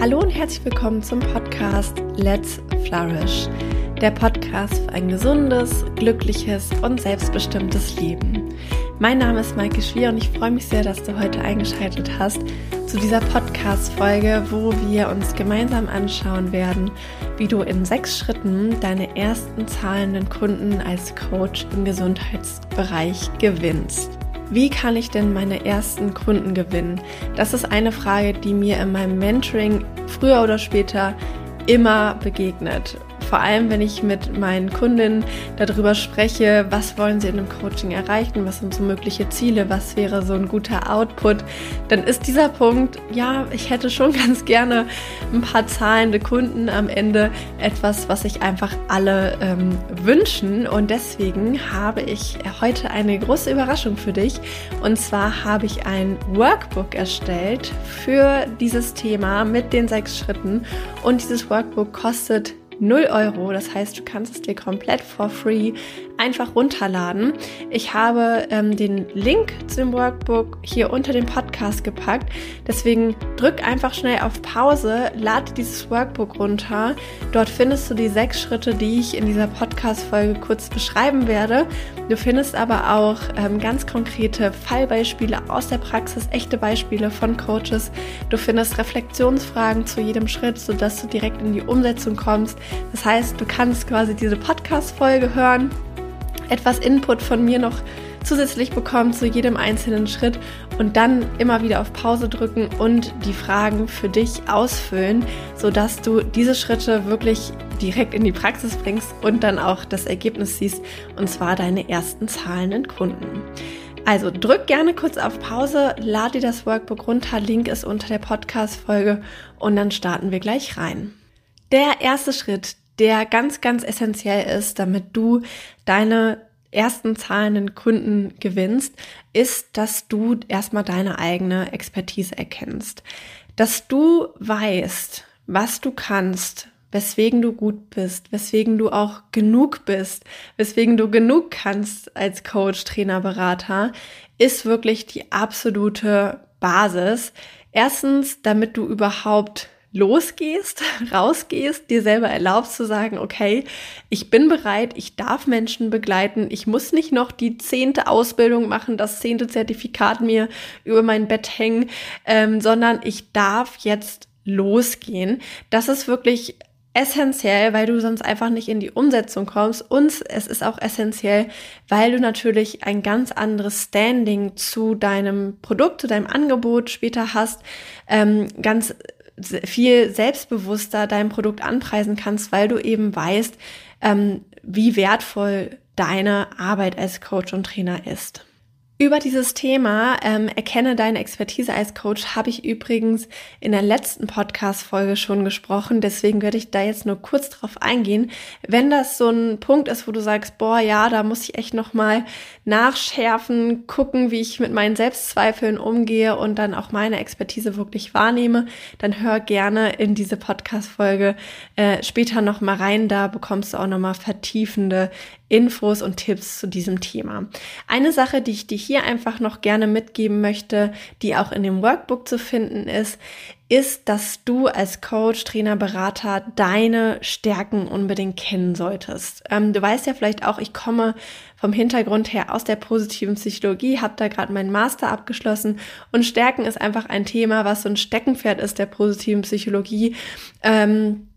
Hallo und herzlich willkommen zum Podcast Let's Flourish, der Podcast für ein gesundes, glückliches und selbstbestimmtes Leben. Mein Name ist Maike Schwier und ich freue mich sehr, dass du heute eingeschaltet hast zu dieser Podcast-Folge, wo wir uns gemeinsam anschauen werden, wie du in sechs Schritten deine ersten zahlenden Kunden als Coach im Gesundheitsbereich gewinnst. Wie kann ich denn meine ersten Kunden gewinnen? Das ist eine Frage, die mir in meinem Mentoring früher oder später immer begegnet vor allem wenn ich mit meinen Kundinnen darüber spreche, was wollen sie in einem Coaching erreichen, was sind so mögliche Ziele, was wäre so ein guter Output, dann ist dieser Punkt, ja, ich hätte schon ganz gerne ein paar zahlende Kunden am Ende, etwas, was sich einfach alle ähm, wünschen. Und deswegen habe ich heute eine große Überraschung für dich. Und zwar habe ich ein Workbook erstellt für dieses Thema mit den sechs Schritten. Und dieses Workbook kostet 0 Euro. Das heißt, du kannst es dir komplett for free einfach runterladen. Ich habe ähm, den Link zu dem Workbook hier unter dem Podcast gepackt. Deswegen drück einfach schnell auf Pause, lade dieses Workbook runter. Dort findest du die sechs Schritte, die ich in dieser Podcast-Folge kurz beschreiben werde. Du findest aber auch ähm, ganz konkrete Fallbeispiele aus der Praxis, echte Beispiele von Coaches. Du findest Reflexionsfragen zu jedem Schritt, sodass du direkt in die Umsetzung kommst. Das heißt, du kannst quasi diese Podcast-Folge hören etwas Input von mir noch zusätzlich bekommen zu jedem einzelnen Schritt und dann immer wieder auf Pause drücken und die Fragen für dich ausfüllen, sodass du diese Schritte wirklich direkt in die Praxis bringst und dann auch das Ergebnis siehst und zwar deine ersten zahlenden Kunden. Also drück gerne kurz auf Pause, lad dir das Workbook runter, Link ist unter der Podcast-Folge und dann starten wir gleich rein. Der erste Schritt, der ganz, ganz essentiell ist, damit du deine ersten zahlenden Kunden gewinnst, ist, dass du erstmal deine eigene Expertise erkennst. Dass du weißt, was du kannst, weswegen du gut bist, weswegen du auch genug bist, weswegen du genug kannst als Coach, Trainer, Berater, ist wirklich die absolute Basis. Erstens, damit du überhaupt losgehst, rausgehst, dir selber erlaubst zu sagen, okay, ich bin bereit, ich darf Menschen begleiten, ich muss nicht noch die zehnte Ausbildung machen, das zehnte Zertifikat mir über mein Bett hängen, ähm, sondern ich darf jetzt losgehen. Das ist wirklich essentiell, weil du sonst einfach nicht in die Umsetzung kommst. Und es ist auch essentiell, weil du natürlich ein ganz anderes Standing zu deinem Produkt, zu deinem Angebot später hast, ähm, ganz viel selbstbewusster dein Produkt anpreisen kannst, weil du eben weißt, ähm, wie wertvoll deine Arbeit als Coach und Trainer ist. Über dieses Thema ähm, Erkenne deine Expertise als Coach habe ich übrigens in der letzten Podcast-Folge schon gesprochen. Deswegen werde ich da jetzt nur kurz drauf eingehen. Wenn das so ein Punkt ist, wo du sagst, boah, ja, da muss ich echt nochmal nachschärfen, gucken, wie ich mit meinen Selbstzweifeln umgehe und dann auch meine Expertise wirklich wahrnehme, dann hör gerne in diese Podcast-Folge äh, später nochmal rein. Da bekommst du auch nochmal vertiefende Infos und Tipps zu diesem Thema. Eine Sache, die ich dir hier einfach noch gerne mitgeben möchte, die auch in dem Workbook zu finden ist, ist, dass du als Coach, Trainer, Berater deine Stärken unbedingt kennen solltest. Ähm, du weißt ja vielleicht auch, ich komme vom Hintergrund her aus der positiven Psychologie, habe da gerade meinen Master abgeschlossen und Stärken ist einfach ein Thema, was so ein Steckenpferd ist der positiven Psychologie. Ähm,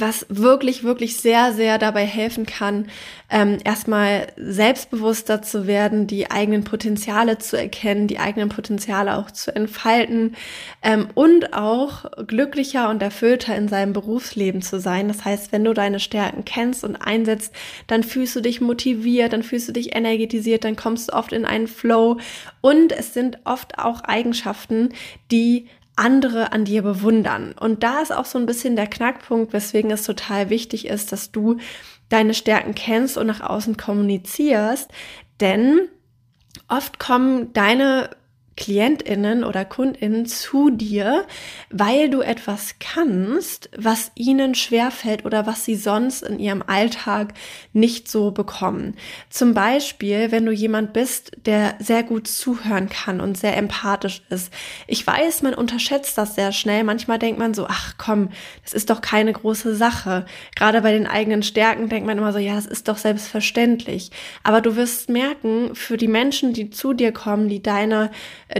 was wirklich, wirklich sehr, sehr dabei helfen kann, ähm, erstmal selbstbewusster zu werden, die eigenen Potenziale zu erkennen, die eigenen Potenziale auch zu entfalten ähm, und auch glücklicher und erfüllter in seinem Berufsleben zu sein. Das heißt, wenn du deine Stärken kennst und einsetzt, dann fühlst du dich motiviert, dann fühlst du dich energetisiert, dann kommst du oft in einen Flow und es sind oft auch Eigenschaften, die andere an dir bewundern. Und da ist auch so ein bisschen der Knackpunkt, weswegen es total wichtig ist, dass du deine Stärken kennst und nach außen kommunizierst. Denn oft kommen deine Klientinnen oder Kundinnen zu dir, weil du etwas kannst, was ihnen schwerfällt oder was sie sonst in ihrem Alltag nicht so bekommen. Zum Beispiel, wenn du jemand bist, der sehr gut zuhören kann und sehr empathisch ist. Ich weiß, man unterschätzt das sehr schnell. Manchmal denkt man so, ach komm, das ist doch keine große Sache. Gerade bei den eigenen Stärken denkt man immer so, ja, das ist doch selbstverständlich. Aber du wirst merken, für die Menschen, die zu dir kommen, die deine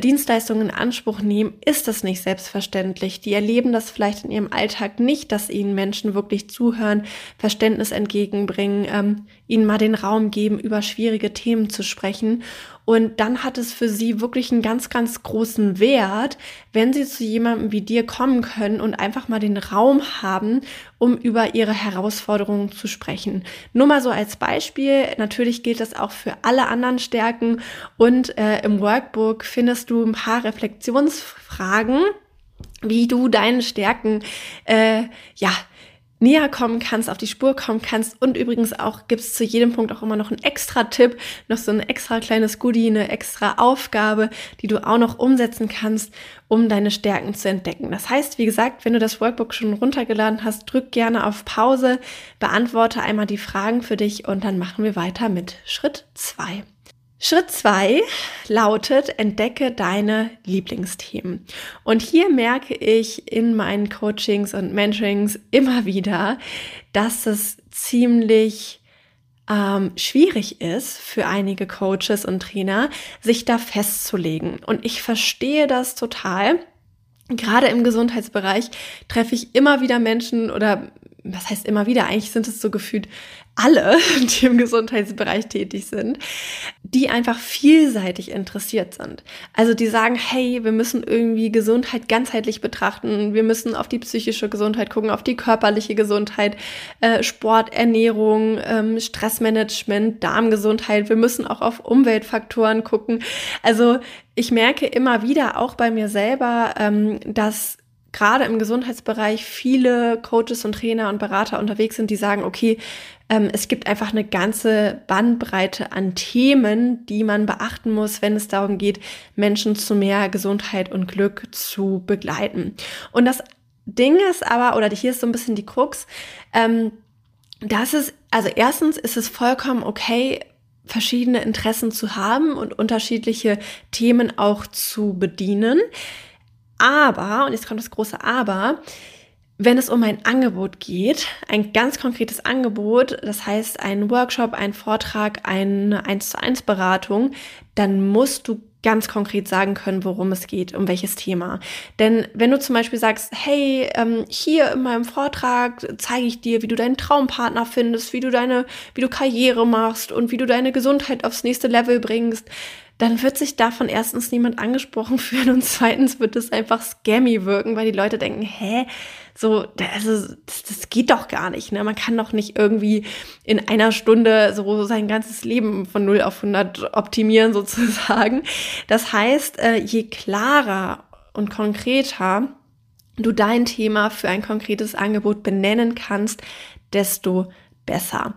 Dienstleistungen in Anspruch nehmen, ist das nicht selbstverständlich. Die erleben das vielleicht in ihrem Alltag nicht, dass ihnen Menschen wirklich zuhören, Verständnis entgegenbringen, ähm, ihnen mal den Raum geben, über schwierige Themen zu sprechen. Und dann hat es für sie wirklich einen ganz, ganz großen Wert, wenn sie zu jemandem wie dir kommen können und einfach mal den Raum haben, um über ihre Herausforderungen zu sprechen. Nur mal so als Beispiel. Natürlich gilt das auch für alle anderen Stärken. Und äh, im Workbook findest du ein paar Reflexionsfragen, wie du deine Stärken äh, ja näher kommen kannst, auf die Spur kommen kannst. Und übrigens auch gibt's zu jedem Punkt auch immer noch einen extra Tipp, noch so ein extra kleines Goodie, eine extra Aufgabe, die du auch noch umsetzen kannst, um deine Stärken zu entdecken. Das heißt, wie gesagt, wenn du das Workbook schon runtergeladen hast, drück gerne auf Pause, beantworte einmal die Fragen für dich und dann machen wir weiter mit Schritt zwei. Schritt zwei lautet, entdecke deine Lieblingsthemen. Und hier merke ich in meinen Coachings und Mentorings immer wieder, dass es ziemlich ähm, schwierig ist für einige Coaches und Trainer, sich da festzulegen. Und ich verstehe das total. Gerade im Gesundheitsbereich treffe ich immer wieder Menschen oder was heißt immer wieder, eigentlich sind es so gefühlt alle, die im Gesundheitsbereich tätig sind, die einfach vielseitig interessiert sind. Also die sagen, hey, wir müssen irgendwie Gesundheit ganzheitlich betrachten, wir müssen auf die psychische Gesundheit gucken, auf die körperliche Gesundheit, äh, Sport, Ernährung, ähm, Stressmanagement, Darmgesundheit, wir müssen auch auf Umweltfaktoren gucken. Also ich merke immer wieder, auch bei mir selber, ähm, dass gerade im Gesundheitsbereich viele Coaches und Trainer und Berater unterwegs sind, die sagen, okay, ähm, es gibt einfach eine ganze Bandbreite an Themen, die man beachten muss, wenn es darum geht, Menschen zu mehr Gesundheit und Glück zu begleiten. Und das Ding ist aber, oder hier ist so ein bisschen die Krux, ähm, das ist, also erstens ist es vollkommen okay, verschiedene Interessen zu haben und unterschiedliche Themen auch zu bedienen. Aber, und jetzt kommt das große Aber, wenn es um ein Angebot geht, ein ganz konkretes Angebot, das heißt ein Workshop, ein Vortrag, eine 1 zu 1 Beratung, dann musst du ganz konkret sagen können, worum es geht, um welches Thema. Denn wenn du zum Beispiel sagst, hey, ähm, hier in meinem Vortrag zeige ich dir, wie du deinen Traumpartner findest, wie du deine, wie du Karriere machst und wie du deine Gesundheit aufs nächste Level bringst, dann wird sich davon erstens niemand angesprochen fühlen und zweitens wird es einfach scammy wirken, weil die Leute denken, hä, so, also das, das geht doch gar nicht. Ne? Man kann doch nicht irgendwie in einer Stunde so sein ganzes Leben von 0 auf 100 optimieren sozusagen. Das heißt, äh, je klarer und konkreter du dein Thema für ein konkretes Angebot benennen kannst, desto besser.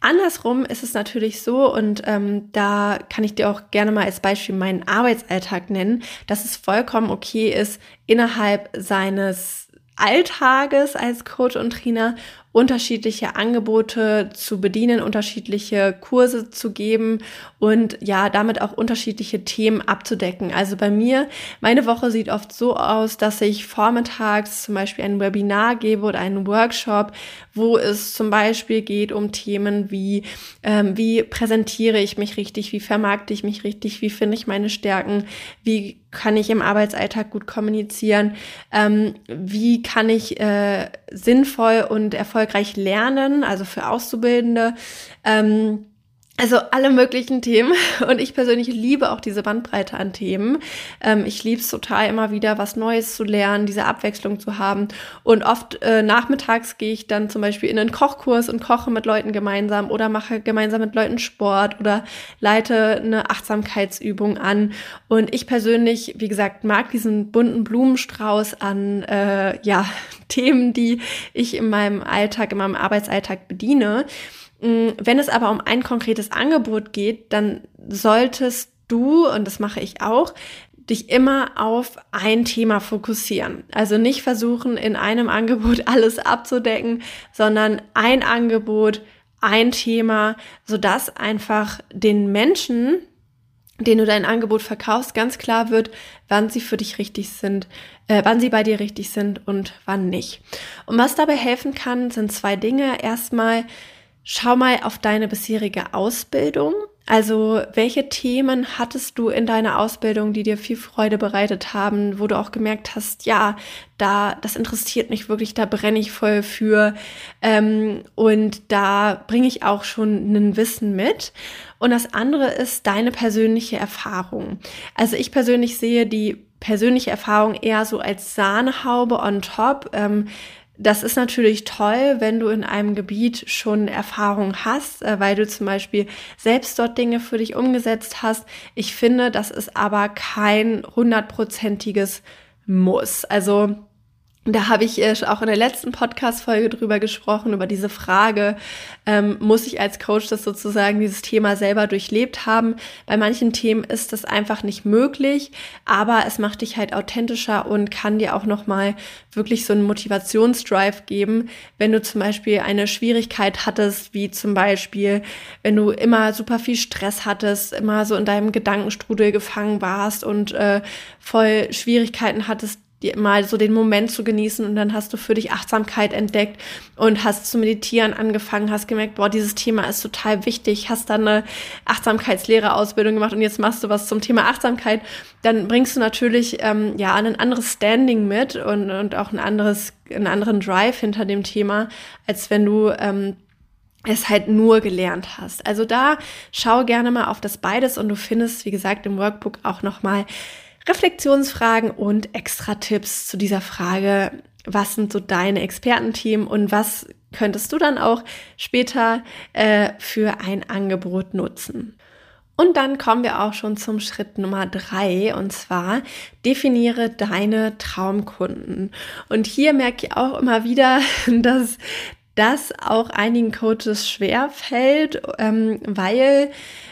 Andersrum ist es natürlich so, und ähm, da kann ich dir auch gerne mal als Beispiel meinen Arbeitsalltag nennen, dass es vollkommen okay ist, innerhalb seines Alltages als Coach und Trainer unterschiedliche Angebote zu bedienen, unterschiedliche Kurse zu geben und ja, damit auch unterschiedliche Themen abzudecken. Also bei mir, meine Woche sieht oft so aus, dass ich vormittags zum Beispiel ein Webinar gebe oder einen Workshop, wo es zum Beispiel geht um Themen wie, ähm, wie präsentiere ich mich richtig, wie vermarkte ich mich richtig, wie finde ich meine Stärken, wie kann ich im Arbeitsalltag gut kommunizieren, ähm, wie kann ich äh, sinnvoll und erfolgreich lernen, also für Auszubildende. Ähm, also alle möglichen Themen und ich persönlich liebe auch diese Bandbreite an Themen. Ähm, ich liebe es total immer wieder, was Neues zu lernen, diese Abwechslung zu haben. Und oft äh, nachmittags gehe ich dann zum Beispiel in einen Kochkurs und koche mit Leuten gemeinsam oder mache gemeinsam mit Leuten Sport oder leite eine Achtsamkeitsübung an. Und ich persönlich, wie gesagt, mag diesen bunten Blumenstrauß an äh, ja, Themen, die ich in meinem Alltag, in meinem Arbeitsalltag bediene. Mm, wenn es aber um ein konkretes Angebot geht, dann solltest du, und das mache ich auch, dich immer auf ein Thema fokussieren. Also nicht versuchen, in einem Angebot alles abzudecken, sondern ein Angebot, ein Thema, sodass einfach den Menschen, denen du dein Angebot verkaufst, ganz klar wird, wann sie für dich richtig sind, äh, wann sie bei dir richtig sind und wann nicht. Und was dabei helfen kann, sind zwei Dinge. Erstmal, schau mal auf deine bisherige Ausbildung. Also, welche Themen hattest du in deiner Ausbildung, die dir viel Freude bereitet haben, wo du auch gemerkt hast, ja, da, das interessiert mich wirklich, da brenne ich voll für ähm, und da bringe ich auch schon ein Wissen mit. Und das andere ist deine persönliche Erfahrung. Also ich persönlich sehe die persönliche Erfahrung eher so als Sahnehaube on top. Ähm, das ist natürlich toll, wenn du in einem Gebiet schon Erfahrung hast, äh, weil du zum Beispiel selbst dort Dinge für dich umgesetzt hast. Ich finde, das ist aber kein hundertprozentiges Muss. Also da habe ich äh, auch in der letzten Podcast-Folge drüber gesprochen, über diese Frage, ähm, muss ich als Coach das sozusagen, dieses Thema selber durchlebt haben? Bei manchen Themen ist das einfach nicht möglich, aber es macht dich halt authentischer und kann dir auch nochmal wirklich so einen Motivationsdrive geben, wenn du zum Beispiel eine Schwierigkeit hattest, wie zum Beispiel, wenn du immer super viel Stress hattest, immer so in deinem Gedankenstrudel gefangen warst und äh, voll Schwierigkeiten hattest, mal so den Moment zu genießen und dann hast du für dich Achtsamkeit entdeckt und hast zu meditieren angefangen, hast gemerkt, boah, dieses Thema ist total wichtig, hast dann eine Achtsamkeitslehrerausbildung gemacht und jetzt machst du was zum Thema Achtsamkeit, dann bringst du natürlich ähm, ja ein anderes Standing mit und, und auch ein anderes, einen anderen Drive hinter dem Thema, als wenn du ähm, es halt nur gelernt hast. Also da schau gerne mal auf das beides und du findest, wie gesagt, im Workbook auch nochmal mal Reflexionsfragen und extra Tipps zu dieser Frage, was sind so deine Expertenteam und was könntest du dann auch später äh, für ein Angebot nutzen. Und dann kommen wir auch schon zum Schritt Nummer drei und zwar definiere deine Traumkunden. Und hier merke ich auch immer wieder, dass das auch einigen Coaches schwer fällt, ähm, weil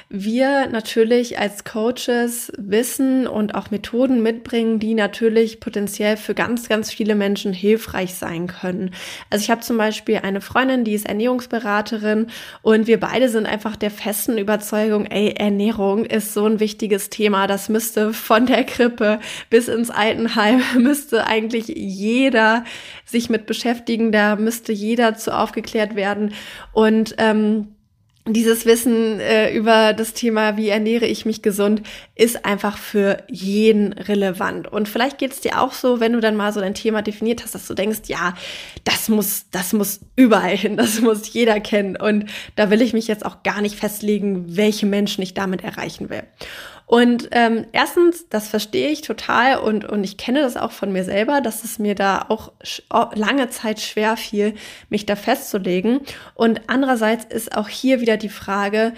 wir natürlich als Coaches Wissen und auch Methoden mitbringen, die natürlich potenziell für ganz, ganz viele Menschen hilfreich sein können. Also ich habe zum Beispiel eine Freundin, die ist Ernährungsberaterin und wir beide sind einfach der festen Überzeugung, ey, Ernährung ist so ein wichtiges Thema. Das müsste von der Krippe bis ins Altenheim, müsste eigentlich jeder sich mit beschäftigen. Da müsste jeder zu aufgeklärt werden. Und ähm, dieses Wissen äh, über das Thema, wie ernähre ich mich gesund, ist einfach für jeden relevant. Und vielleicht geht es dir auch so, wenn du dann mal so dein Thema definiert hast, dass du denkst, ja, das muss, das muss überall hin, das muss jeder kennen. Und da will ich mich jetzt auch gar nicht festlegen, welche Menschen ich damit erreichen will. Und ähm, erstens, das verstehe ich total und, und ich kenne das auch von mir selber, dass es mir da auch lange Zeit schwer fiel, mich da festzulegen. Und andererseits ist auch hier wieder die Frage,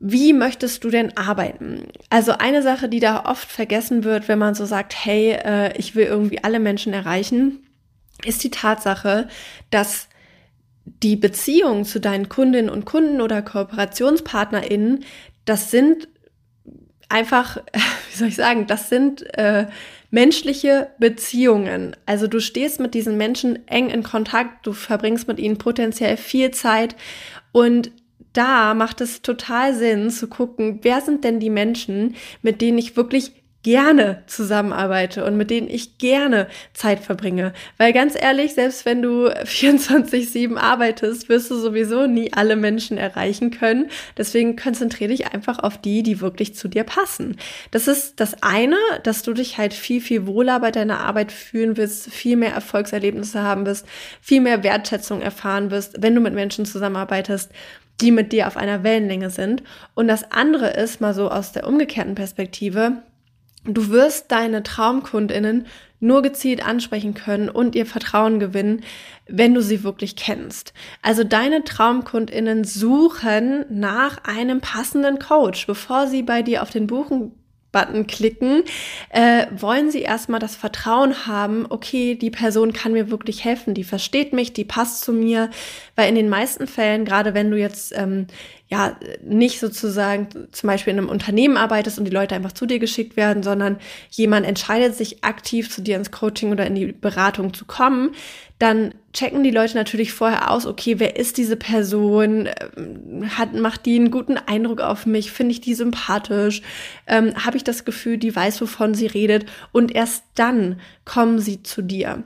wie möchtest du denn arbeiten? Also eine Sache, die da oft vergessen wird, wenn man so sagt, hey, äh, ich will irgendwie alle Menschen erreichen, ist die Tatsache, dass die Beziehung zu deinen Kundinnen und Kunden oder KooperationspartnerInnen, das sind einfach, wie soll ich sagen, das sind äh, menschliche Beziehungen. Also du stehst mit diesen Menschen eng in Kontakt, du verbringst mit ihnen potenziell viel Zeit und da macht es total Sinn zu gucken, wer sind denn die Menschen, mit denen ich wirklich gerne zusammenarbeite und mit denen ich gerne Zeit verbringe. Weil ganz ehrlich, selbst wenn du 24-7 arbeitest, wirst du sowieso nie alle Menschen erreichen können. Deswegen konzentriere dich einfach auf die, die wirklich zu dir passen. Das ist das eine, dass du dich halt viel, viel wohler bei deiner Arbeit fühlen wirst, viel mehr Erfolgserlebnisse haben wirst, viel mehr Wertschätzung erfahren wirst, wenn du mit Menschen zusammenarbeitest die mit dir auf einer Wellenlänge sind. Und das andere ist mal so aus der umgekehrten Perspektive, Du wirst deine Traumkundinnen nur gezielt ansprechen können und ihr Vertrauen gewinnen, wenn du sie wirklich kennst. Also deine Traumkundinnen suchen nach einem passenden Coach, bevor sie bei dir auf den Buchen Button klicken, äh, wollen sie erstmal das Vertrauen haben, okay, die Person kann mir wirklich helfen, die versteht mich, die passt zu mir, weil in den meisten Fällen, gerade wenn du jetzt ähm, ja nicht sozusagen zum Beispiel in einem Unternehmen arbeitest und die Leute einfach zu dir geschickt werden, sondern jemand entscheidet sich aktiv zu dir ins Coaching oder in die Beratung zu kommen, dann checken die Leute natürlich vorher aus, okay, wer ist diese Person? Ähm, hat, macht die einen guten Eindruck auf mich? Finde ich die sympathisch? Ähm, Habe ich das Gefühl, die weiß, wovon sie redet? Und erst dann kommen sie zu dir.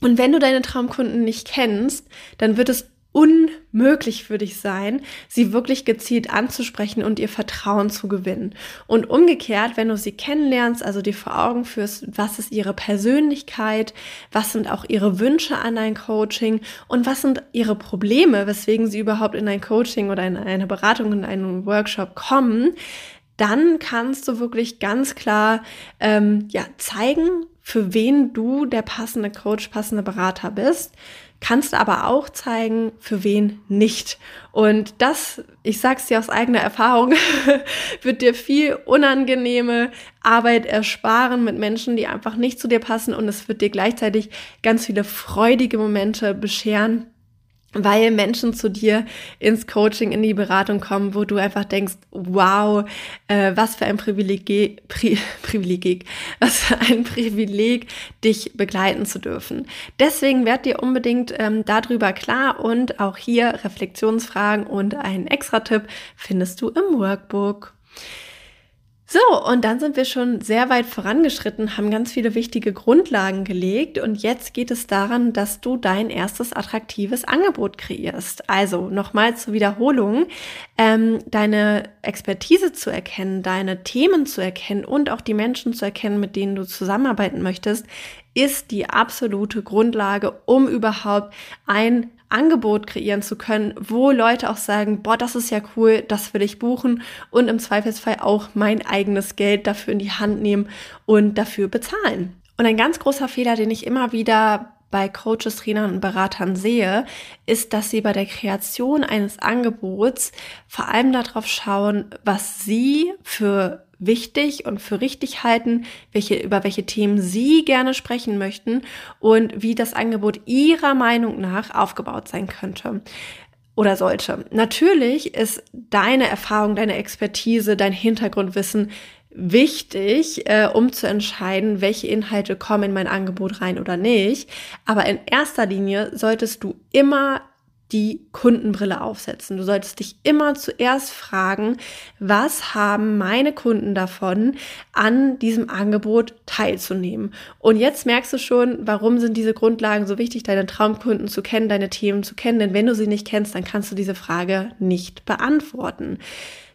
Und wenn du deine Traumkunden nicht kennst, dann wird es unmöglich für dich sein, sie wirklich gezielt anzusprechen und ihr Vertrauen zu gewinnen. Und umgekehrt, wenn du sie kennenlernst, also dir vor Augen führst, was ist ihre Persönlichkeit, was sind auch ihre Wünsche an ein Coaching und was sind ihre Probleme, weswegen sie überhaupt in ein Coaching oder in eine Beratung, in einen Workshop kommen, dann kannst du wirklich ganz klar ähm, ja, zeigen, für wen du der passende Coach, passende Berater bist kannst aber auch zeigen, für wen nicht. Und das, ich sag's dir aus eigener Erfahrung, wird dir viel unangenehme Arbeit ersparen mit Menschen, die einfach nicht zu dir passen und es wird dir gleichzeitig ganz viele freudige Momente bescheren, weil Menschen zu dir ins Coaching, in die Beratung kommen, wo du einfach denkst, wow, äh, was für ein Privileg, Pri Privileg, was für ein Privileg, dich begleiten zu dürfen. Deswegen werd dir unbedingt ähm, darüber klar und auch hier Reflexionsfragen und einen Extra-Tipp findest du im Workbook. So, und dann sind wir schon sehr weit vorangeschritten, haben ganz viele wichtige Grundlagen gelegt und jetzt geht es daran, dass du dein erstes attraktives Angebot kreierst. Also nochmal zur Wiederholung, ähm, deine Expertise zu erkennen, deine Themen zu erkennen und auch die Menschen zu erkennen, mit denen du zusammenarbeiten möchtest, ist die absolute Grundlage, um überhaupt ein Angebot kreieren zu können, wo Leute auch sagen, boah, das ist ja cool, das will ich buchen und im Zweifelsfall auch mein eigenes Geld dafür in die Hand nehmen und dafür bezahlen. Und ein ganz großer Fehler, den ich immer wieder bei Coaches, Trainern und Beratern sehe, ist, dass sie bei der Kreation eines Angebots vor allem darauf schauen, was sie für wichtig und für richtig halten, welche, über welche Themen Sie gerne sprechen möchten und wie das Angebot Ihrer Meinung nach aufgebaut sein könnte oder sollte. Natürlich ist deine Erfahrung, deine Expertise, dein Hintergrundwissen wichtig, äh, um zu entscheiden, welche Inhalte kommen in mein Angebot rein oder nicht. Aber in erster Linie solltest du immer die Kundenbrille aufsetzen. Du solltest dich immer zuerst fragen, was haben meine Kunden davon, an diesem Angebot teilzunehmen? Und jetzt merkst du schon, warum sind diese Grundlagen so wichtig, deine Traumkunden zu kennen, deine Themen zu kennen. Denn wenn du sie nicht kennst, dann kannst du diese Frage nicht beantworten.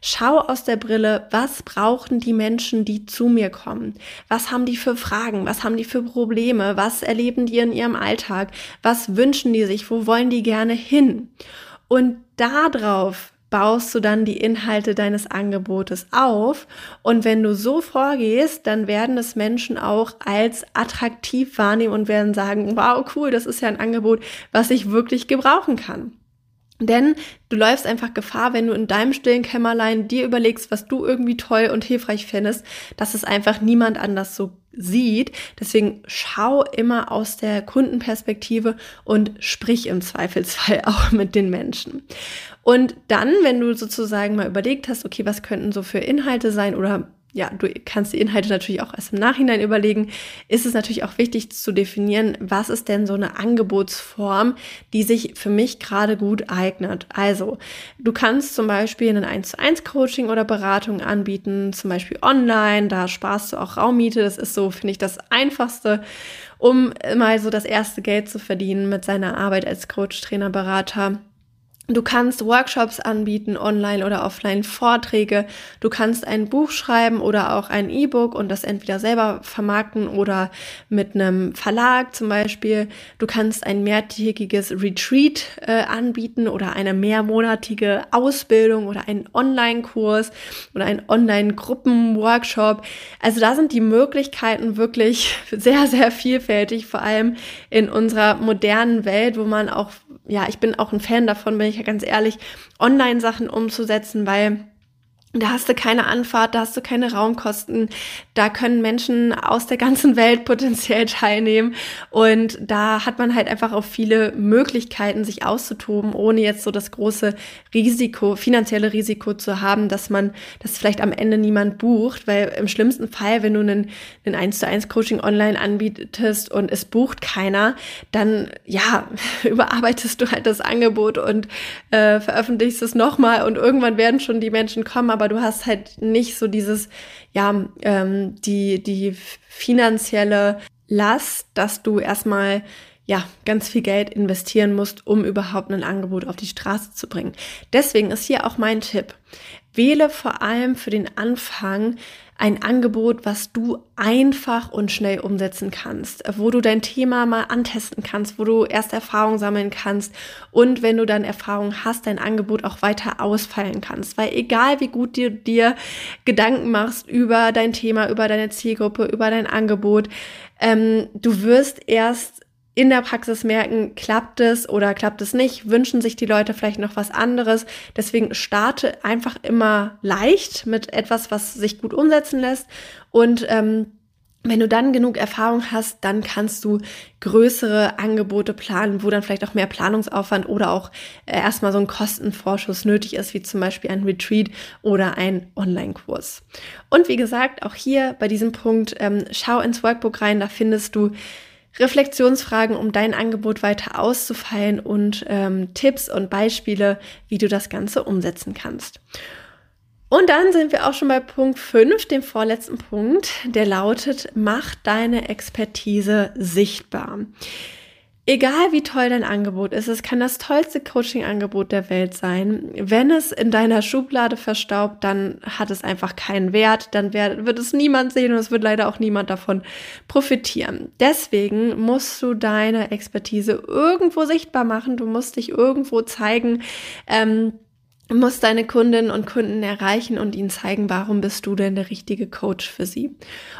Schau aus der Brille, was brauchen die Menschen, die zu mir kommen? Was haben die für Fragen? Was haben die für Probleme? Was erleben die in ihrem Alltag? Was wünschen die sich? Wo wollen die gerne hin? Und darauf baust du dann die Inhalte deines Angebotes auf. Und wenn du so vorgehst, dann werden es Menschen auch als attraktiv wahrnehmen und werden sagen, wow, cool, das ist ja ein Angebot, was ich wirklich gebrauchen kann. Denn du läufst einfach Gefahr, wenn du in deinem stillen Kämmerlein dir überlegst, was du irgendwie toll und hilfreich findest, dass es einfach niemand anders so sieht. Deswegen schau immer aus der Kundenperspektive und sprich im Zweifelsfall auch mit den Menschen. Und dann, wenn du sozusagen mal überlegt hast, okay, was könnten so für Inhalte sein oder ja, du kannst die Inhalte natürlich auch erst im Nachhinein überlegen, ist es natürlich auch wichtig zu definieren, was ist denn so eine Angebotsform, die sich für mich gerade gut eignet. Also, du kannst zum Beispiel ein 1 zu 1 Coaching oder Beratung anbieten, zum Beispiel online, da sparst du auch Raummiete, das ist so, finde ich, das einfachste, um mal so das erste Geld zu verdienen mit seiner Arbeit als Coach, Trainer, Berater. Du kannst Workshops anbieten, online oder offline, Vorträge. Du kannst ein Buch schreiben oder auch ein E-Book und das entweder selber vermarkten oder mit einem Verlag zum Beispiel. Du kannst ein mehrtägiges Retreat äh, anbieten oder eine mehrmonatige Ausbildung oder einen Online-Kurs oder einen Online-Gruppen-Workshop. Also da sind die Möglichkeiten wirklich sehr, sehr vielfältig, vor allem in unserer modernen Welt, wo man auch ja, ich bin auch ein Fan davon, bin ich ja ganz ehrlich, Online-Sachen umzusetzen, weil da hast du keine Anfahrt, da hast du keine Raumkosten, da können Menschen aus der ganzen Welt potenziell teilnehmen. Und da hat man halt einfach auch viele Möglichkeiten, sich auszutoben, ohne jetzt so das große Risiko, finanzielle Risiko zu haben, dass man, dass vielleicht am Ende niemand bucht, weil im schlimmsten Fall, wenn du einen, einen 1 zu 1 Coaching online anbietest und es bucht keiner, dann ja, überarbeitest du halt das Angebot und äh, veröffentlichst es nochmal und irgendwann werden schon die Menschen kommen, aber du hast halt nicht so dieses, ja, ähm, die, die finanzielle Last, dass du erstmal ja, ganz viel Geld investieren musst, um überhaupt ein Angebot auf die Straße zu bringen. Deswegen ist hier auch mein Tipp. Wähle vor allem für den Anfang ein Angebot, was du einfach und schnell umsetzen kannst, wo du dein Thema mal antesten kannst, wo du erste Erfahrungen sammeln kannst und wenn du dann Erfahrung hast, dein Angebot auch weiter ausfallen kannst. Weil egal wie gut du dir Gedanken machst über dein Thema, über deine Zielgruppe, über dein Angebot, ähm, du wirst erst in der Praxis merken, klappt es oder klappt es nicht, wünschen sich die Leute vielleicht noch was anderes. Deswegen starte einfach immer leicht mit etwas, was sich gut umsetzen lässt und ähm, wenn du dann genug Erfahrung hast, dann kannst du größere Angebote planen, wo dann vielleicht auch mehr Planungsaufwand oder auch äh, erstmal so ein Kostenvorschuss nötig ist, wie zum Beispiel ein Retreat oder ein Online-Kurs. Und wie gesagt, auch hier bei diesem Punkt, ähm, schau ins Workbook rein, da findest du Reflexionsfragen, um dein Angebot weiter auszufeilen und ähm, Tipps und Beispiele, wie du das Ganze umsetzen kannst. Und dann sind wir auch schon bei Punkt 5, dem vorletzten Punkt, der lautet, mach deine Expertise sichtbar. Egal wie toll dein Angebot ist, es kann das tollste Coaching-Angebot der Welt sein. Wenn es in deiner Schublade verstaubt, dann hat es einfach keinen Wert, dann wird es niemand sehen und es wird leider auch niemand davon profitieren. Deswegen musst du deine Expertise irgendwo sichtbar machen, du musst dich irgendwo zeigen. Ähm, musst deine Kundinnen und Kunden erreichen und ihnen zeigen, warum bist du denn der richtige Coach für sie.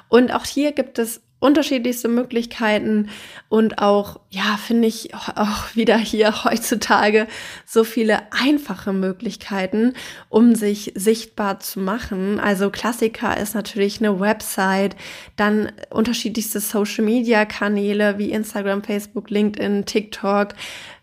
Und auch hier gibt es unterschiedlichste Möglichkeiten und auch, ja, finde ich auch wieder hier heutzutage so viele einfache Möglichkeiten, um sich sichtbar zu machen. Also Klassiker ist natürlich eine Website, dann unterschiedlichste Social Media Kanäle wie Instagram, Facebook, LinkedIn, TikTok,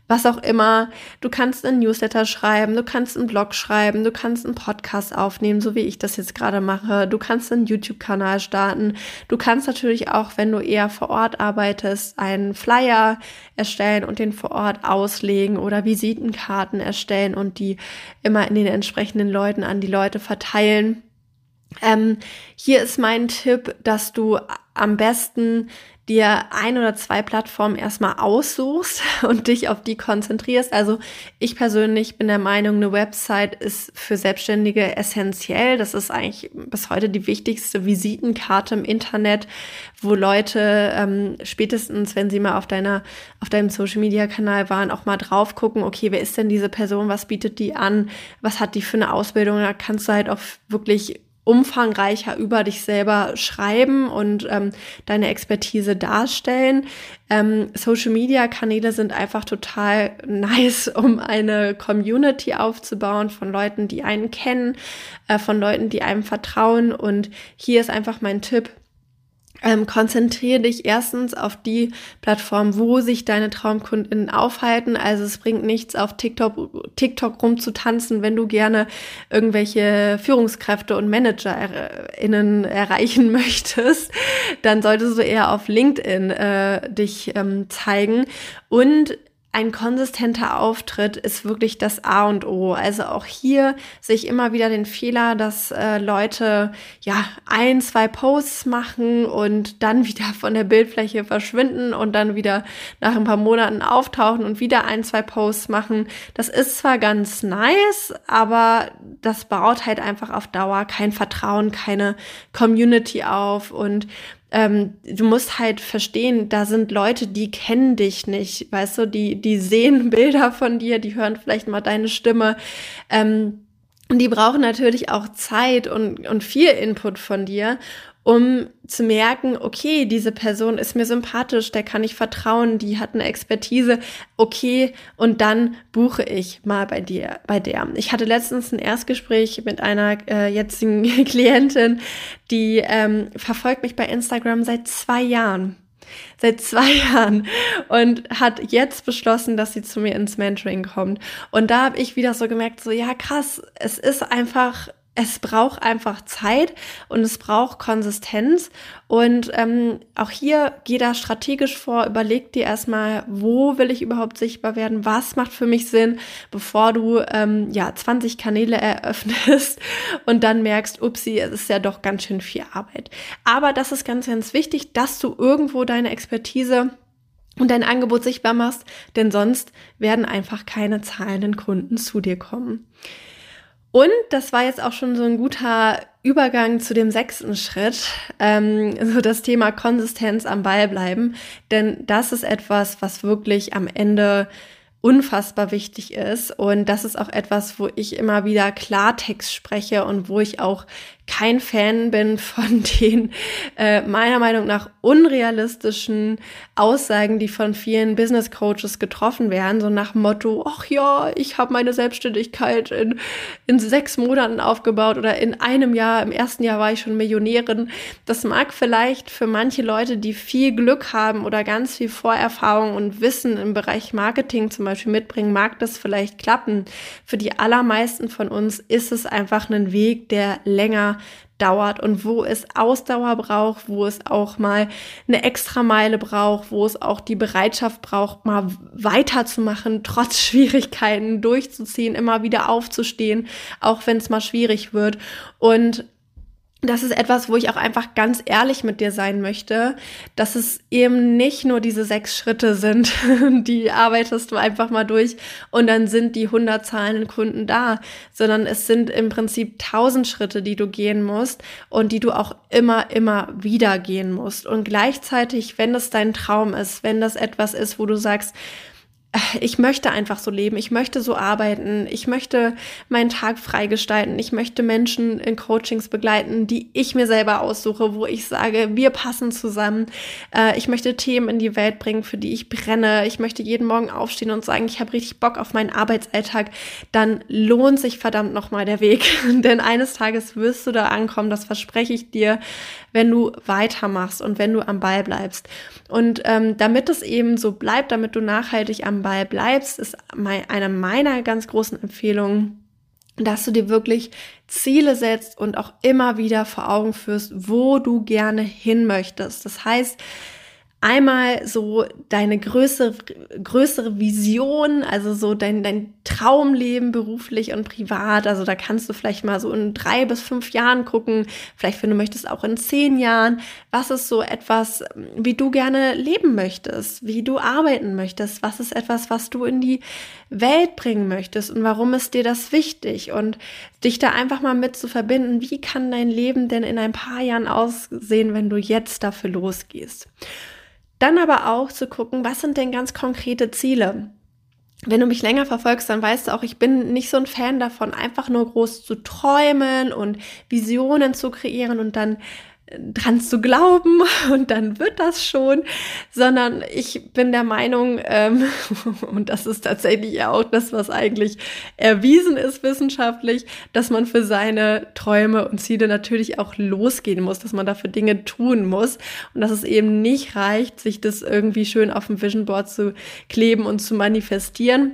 was auch immer. Du kannst einen Newsletter schreiben, du kannst einen Blog schreiben, du kannst einen Podcast aufnehmen, so wie ich das jetzt gerade mache. Du kannst einen YouTube-Kanal starten. Du kannst natürlich auch, wenn du eher vor Ort arbeitest, einen Flyer erstellen und den vor Ort auslegen oder Visitenkarten erstellen und die immer in den entsprechenden Leuten an die Leute verteilen. Ähm, hier ist mein Tipp, dass du am besten dir ein oder zwei Plattformen erstmal aussuchst und dich auf die konzentrierst. Also ich persönlich bin der Meinung, eine Website ist für Selbstständige essentiell. Das ist eigentlich bis heute die wichtigste Visitenkarte im Internet, wo Leute ähm, spätestens, wenn sie mal auf deiner, auf deinem Social Media Kanal waren, auch mal drauf gucken, okay, wer ist denn diese Person? Was bietet die an? Was hat die für eine Ausbildung? Da kannst du halt auch wirklich umfangreicher über dich selber schreiben und ähm, deine Expertise darstellen. Ähm, Social Media Kanäle sind einfach total nice, um eine Community aufzubauen von Leuten, die einen kennen, äh, von Leuten, die einem vertrauen. Und hier ist einfach mein Tipp, ähm, konzentriere dich erstens auf die Plattform, wo sich deine Traumkundinnen aufhalten. Also es bringt nichts, auf TikTok, TikTok rumzutanzen, wenn du gerne irgendwelche Führungskräfte und ManagerInnen erreichen möchtest. Dann solltest du eher auf LinkedIn äh, dich ähm, zeigen. Und ein konsistenter Auftritt ist wirklich das A und O. Also auch hier sehe ich immer wieder den Fehler, dass äh, Leute ja ein, zwei Posts machen und dann wieder von der Bildfläche verschwinden und dann wieder nach ein paar Monaten auftauchen und wieder ein, zwei Posts machen. Das ist zwar ganz nice, aber das baut halt einfach auf Dauer kein Vertrauen, keine Community auf und ähm, du musst halt verstehen, da sind Leute, die kennen dich nicht, weißt du, die, die sehen Bilder von dir, die hören vielleicht mal deine Stimme. Ähm, und die brauchen natürlich auch Zeit und, und viel Input von dir. Um zu merken, okay, diese Person ist mir sympathisch, der kann ich vertrauen, die hat eine Expertise, okay, und dann buche ich mal bei dir, bei der. Ich hatte letztens ein Erstgespräch mit einer äh, jetzigen Klientin, die ähm, verfolgt mich bei Instagram seit zwei Jahren seit zwei Jahren und hat jetzt beschlossen, dass sie zu mir ins Mentoring kommt. Und da habe ich wieder so gemerkt, so ja krass, es ist einfach es braucht einfach Zeit und es braucht Konsistenz. Und ähm, auch hier geh da strategisch vor, überleg dir erstmal, wo will ich überhaupt sichtbar werden, was macht für mich Sinn, bevor du ähm, ja 20 Kanäle eröffnest und dann merkst, upsie, es ist ja doch ganz schön viel Arbeit. Aber das ist ganz, ganz wichtig, dass du irgendwo deine Expertise und dein Angebot sichtbar machst, denn sonst werden einfach keine zahlenden Kunden zu dir kommen. Und das war jetzt auch schon so ein guter Übergang zu dem sechsten Schritt, ähm, so das Thema Konsistenz am Ball bleiben. Denn das ist etwas, was wirklich am Ende unfassbar wichtig ist. Und das ist auch etwas, wo ich immer wieder Klartext spreche und wo ich auch kein Fan bin von den äh, meiner Meinung nach unrealistischen Aussagen, die von vielen Business Coaches getroffen werden, so nach Motto, ach ja, ich habe meine Selbstständigkeit in, in sechs Monaten aufgebaut oder in einem Jahr, im ersten Jahr war ich schon Millionärin. Das mag vielleicht für manche Leute, die viel Glück haben oder ganz viel Vorerfahrung und Wissen im Bereich Marketing zum Beispiel mitbringen, mag das vielleicht klappen. Für die allermeisten von uns ist es einfach ein Weg, der länger dauert und wo es Ausdauer braucht, wo es auch mal eine extra Meile braucht, wo es auch die Bereitschaft braucht, mal weiterzumachen, trotz Schwierigkeiten durchzuziehen, immer wieder aufzustehen, auch wenn es mal schwierig wird. Und das ist etwas, wo ich auch einfach ganz ehrlich mit dir sein möchte, dass es eben nicht nur diese sechs Schritte sind, die arbeitest du einfach mal durch und dann sind die 100 zahlenden Kunden da, sondern es sind im Prinzip tausend Schritte, die du gehen musst und die du auch immer, immer wieder gehen musst. Und gleichzeitig, wenn es dein Traum ist, wenn das etwas ist, wo du sagst, ich möchte einfach so leben, ich möchte so arbeiten, ich möchte meinen Tag freigestalten, ich möchte Menschen in Coachings begleiten, die ich mir selber aussuche, wo ich sage, wir passen zusammen. Äh, ich möchte Themen in die Welt bringen, für die ich brenne. Ich möchte jeden Morgen aufstehen und sagen, ich habe richtig Bock auf meinen Arbeitsalltag. Dann lohnt sich verdammt nochmal der Weg, denn eines Tages wirst du da ankommen, das verspreche ich dir, wenn du weitermachst und wenn du am Ball bleibst. Und ähm, damit es eben so bleibt, damit du nachhaltig am Ball bleibst, ist eine meiner ganz großen Empfehlungen, dass du dir wirklich Ziele setzt und auch immer wieder vor Augen führst, wo du gerne hin möchtest. Das heißt, einmal so deine größere, größere Vision, also so dein, dein Traumleben beruflich und privat. Also da kannst du vielleicht mal so in drei bis fünf Jahren gucken, vielleicht wenn du möchtest auch in zehn Jahren. Was ist so etwas, wie du gerne leben möchtest, wie du arbeiten möchtest? Was ist etwas, was du in die Welt bringen möchtest und warum ist dir das wichtig? Und dich da einfach mal mit zu verbinden, wie kann dein Leben denn in ein paar Jahren aussehen, wenn du jetzt dafür losgehst? Dann aber auch zu gucken, was sind denn ganz konkrete Ziele? Wenn du mich länger verfolgst, dann weißt du auch, ich bin nicht so ein Fan davon, einfach nur groß zu träumen und Visionen zu kreieren und dann dran zu glauben und dann wird das schon, sondern ich bin der Meinung, ähm, und das ist tatsächlich auch das, was eigentlich erwiesen ist wissenschaftlich, dass man für seine Träume und Ziele natürlich auch losgehen muss, dass man dafür Dinge tun muss und dass es eben nicht reicht, sich das irgendwie schön auf dem Vision Board zu kleben und zu manifestieren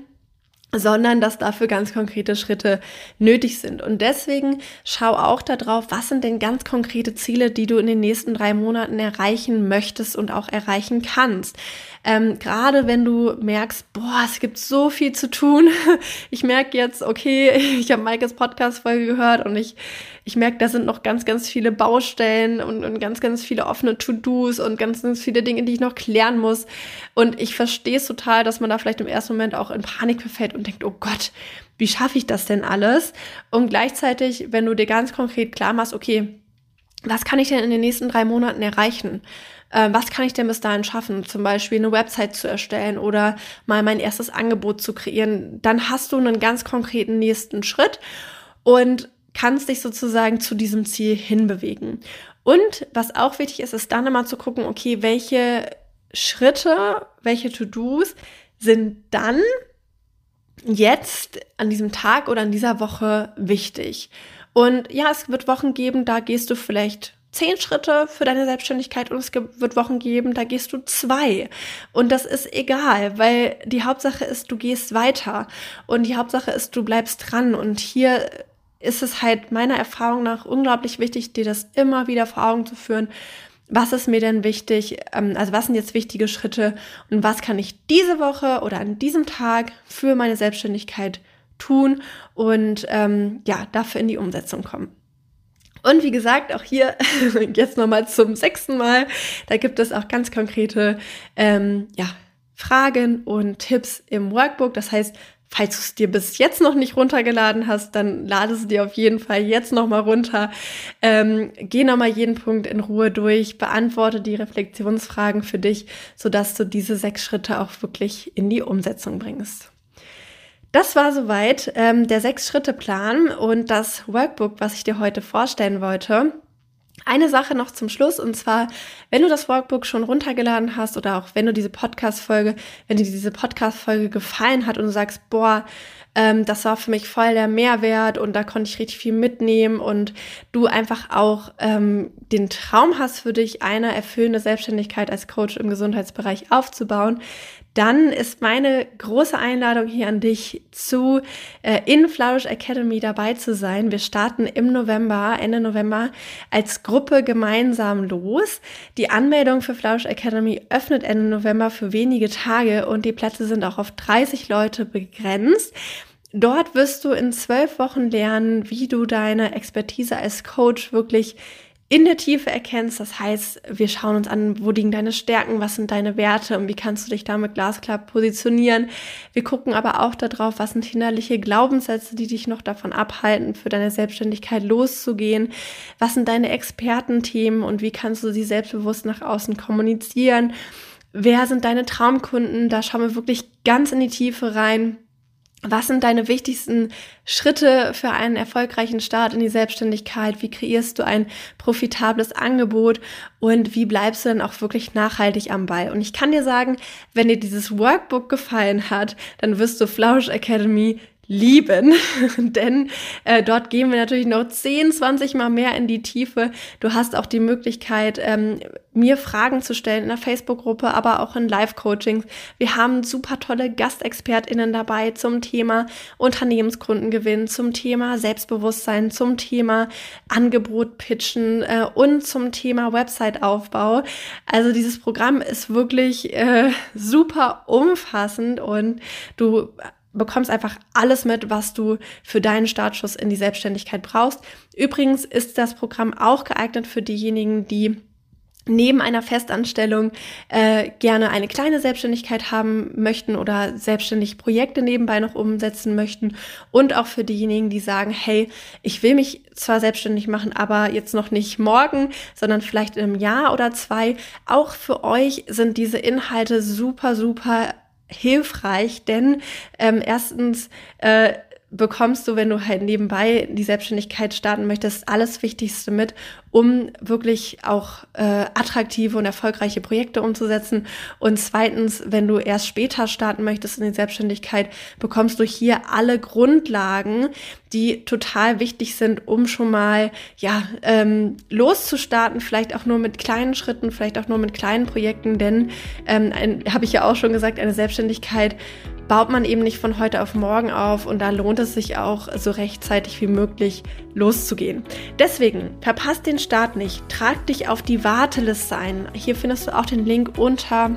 sondern dass dafür ganz konkrete Schritte nötig sind. Und deswegen schau auch darauf, was sind denn ganz konkrete Ziele, die du in den nächsten drei Monaten erreichen möchtest und auch erreichen kannst. Ähm, Gerade wenn du merkst, boah, es gibt so viel zu tun. Ich merke jetzt, okay, ich habe Maikes Podcast-Folge gehört und ich, ich merke, da sind noch ganz, ganz viele Baustellen und, und ganz, ganz viele offene To-Dos und ganz, ganz viele Dinge, die ich noch klären muss. Und ich verstehe es total, dass man da vielleicht im ersten Moment auch in Panik verfällt und denkt, oh Gott, wie schaffe ich das denn alles? Und gleichzeitig, wenn du dir ganz konkret klar machst, okay, was kann ich denn in den nächsten drei Monaten erreichen? Äh, was kann ich denn bis dahin schaffen? Zum Beispiel eine Website zu erstellen oder mal mein erstes Angebot zu kreieren. Dann hast du einen ganz konkreten nächsten Schritt und kannst dich sozusagen zu diesem Ziel hinbewegen. Und was auch wichtig ist, ist dann immer zu gucken, okay, welche Schritte, welche To-Dos sind dann jetzt an diesem Tag oder an dieser Woche wichtig. Und ja, es wird Wochen geben, da gehst du vielleicht zehn Schritte für deine Selbstständigkeit und es wird Wochen geben, da gehst du zwei. Und das ist egal, weil die Hauptsache ist, du gehst weiter. Und die Hauptsache ist, du bleibst dran. Und hier ist es halt meiner Erfahrung nach unglaublich wichtig, dir das immer wieder vor Augen zu führen. Was ist mir denn wichtig? Ähm, also was sind jetzt wichtige Schritte und was kann ich diese Woche oder an diesem Tag für meine Selbstständigkeit tun und ähm, ja, dafür in die Umsetzung kommen. Und wie gesagt, auch hier jetzt nochmal zum sechsten Mal, da gibt es auch ganz konkrete ähm, ja, Fragen und Tipps im Workbook. Das heißt, falls du es dir bis jetzt noch nicht runtergeladen hast, dann lade es dir auf jeden Fall jetzt nochmal runter. Ähm, geh nochmal jeden Punkt in Ruhe durch, beantworte die Reflexionsfragen für dich, sodass du diese sechs Schritte auch wirklich in die Umsetzung bringst. Das war soweit ähm, der Sechs-Schritte-Plan und das Workbook, was ich dir heute vorstellen wollte. Eine Sache noch zum Schluss und zwar, wenn du das Workbook schon runtergeladen hast oder auch wenn du diese Podcast-Folge, wenn dir diese Podcast-Folge gefallen hat und du sagst, boah, ähm, das war für mich voll der Mehrwert und da konnte ich richtig viel mitnehmen und du einfach auch ähm, den Traum hast für dich, eine erfüllende Selbstständigkeit als Coach im Gesundheitsbereich aufzubauen, dann ist meine große Einladung hier an dich zu äh, in Flourish Academy dabei zu sein. Wir starten im November, Ende November als Gruppe gemeinsam los. Die Anmeldung für Flourish Academy öffnet Ende November für wenige Tage und die Plätze sind auch auf 30 Leute begrenzt. Dort wirst du in zwölf Wochen lernen, wie du deine Expertise als Coach wirklich in der Tiefe erkennst. Das heißt, wir schauen uns an, wo liegen deine Stärken, was sind deine Werte und wie kannst du dich damit glasklar positionieren. Wir gucken aber auch darauf, was sind hinderliche Glaubenssätze, die dich noch davon abhalten, für deine Selbstständigkeit loszugehen. Was sind deine Expertenthemen und wie kannst du sie selbstbewusst nach außen kommunizieren? Wer sind deine Traumkunden? Da schauen wir wirklich ganz in die Tiefe rein. Was sind deine wichtigsten Schritte für einen erfolgreichen Start in die Selbstständigkeit? Wie kreierst du ein profitables Angebot? Und wie bleibst du dann auch wirklich nachhaltig am Ball? Und ich kann dir sagen, wenn dir dieses Workbook gefallen hat, dann wirst du Flourish Academy lieben, denn äh, dort gehen wir natürlich noch 10, 20 Mal mehr in die Tiefe. Du hast auch die Möglichkeit, ähm, mir Fragen zu stellen in der Facebook-Gruppe, aber auch in Live-Coachings. Wir haben super tolle GastexpertInnen dabei zum Thema Unternehmenskundengewinn, zum Thema Selbstbewusstsein, zum Thema Angebot pitchen äh, und zum Thema Website-Aufbau. Also dieses Programm ist wirklich äh, super umfassend und du bekommst einfach alles mit, was du für deinen Startschuss in die Selbstständigkeit brauchst. Übrigens ist das Programm auch geeignet für diejenigen, die neben einer Festanstellung äh, gerne eine kleine Selbstständigkeit haben möchten oder selbstständig Projekte nebenbei noch umsetzen möchten und auch für diejenigen, die sagen, hey, ich will mich zwar selbstständig machen, aber jetzt noch nicht morgen, sondern vielleicht in einem Jahr oder zwei. Auch für euch sind diese Inhalte super, super hilfreich, denn ähm, erstens äh, bekommst du, wenn du halt nebenbei die Selbstständigkeit starten möchtest, alles Wichtigste mit, um wirklich auch äh, attraktive und erfolgreiche Projekte umzusetzen. Und zweitens, wenn du erst später starten möchtest in die Selbstständigkeit, bekommst du hier alle Grundlagen, die total wichtig sind, um schon mal ja ähm, loszustarten, vielleicht auch nur mit kleinen Schritten, vielleicht auch nur mit kleinen Projekten, denn ähm, habe ich ja auch schon gesagt, eine Selbstständigkeit baut man eben nicht von heute auf morgen auf und da lohnt es sich auch so rechtzeitig wie möglich loszugehen. Deswegen verpasst den Start nicht, trag dich auf die Warteliste ein. Hier findest du auch den Link unter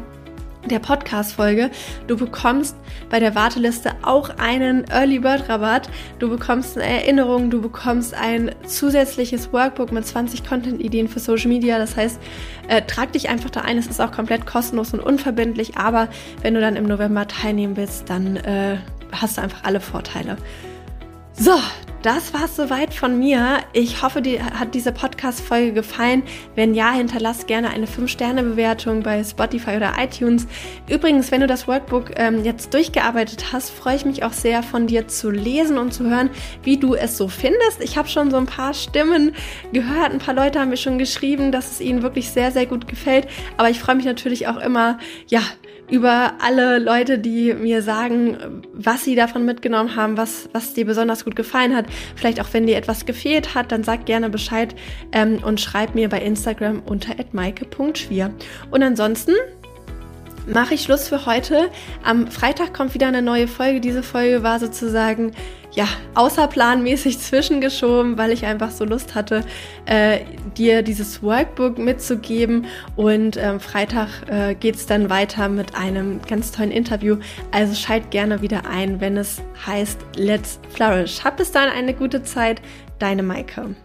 der Podcast-Folge. Du bekommst bei der Warteliste auch einen Early Bird Rabatt. Du bekommst eine Erinnerung, du bekommst ein zusätzliches Workbook mit 20 Content-Ideen für Social Media. Das heißt, äh, trag dich einfach da ein. Es ist auch komplett kostenlos und unverbindlich. Aber wenn du dann im November teilnehmen willst, dann äh, hast du einfach alle Vorteile. So, das war es soweit von mir. Ich hoffe, dir hat diese Podcast-Folge gefallen. Wenn ja, hinterlass gerne eine 5-Sterne-Bewertung bei Spotify oder iTunes. Übrigens, wenn du das Workbook ähm, jetzt durchgearbeitet hast, freue ich mich auch sehr von dir zu lesen und zu hören, wie du es so findest. Ich habe schon so ein paar Stimmen gehört. Ein paar Leute haben mir schon geschrieben, dass es ihnen wirklich sehr, sehr gut gefällt. Aber ich freue mich natürlich auch immer, ja, über alle Leute, die mir sagen, was sie davon mitgenommen haben, was, was dir besonders gut gefallen hat. Vielleicht auch, wenn dir etwas gefehlt hat, dann sag gerne Bescheid ähm, und schreib mir bei Instagram unter maike.schwier. Und ansonsten mache ich Schluss für heute. Am Freitag kommt wieder eine neue Folge. Diese Folge war sozusagen ja außerplanmäßig zwischengeschoben, weil ich einfach so Lust hatte, äh, dir dieses Workbook mitzugeben. Und ähm, Freitag äh, geht es dann weiter mit einem ganz tollen Interview. Also schalt gerne wieder ein, wenn es heißt Let's Flourish. Hab bis dann eine gute Zeit. Deine Maike.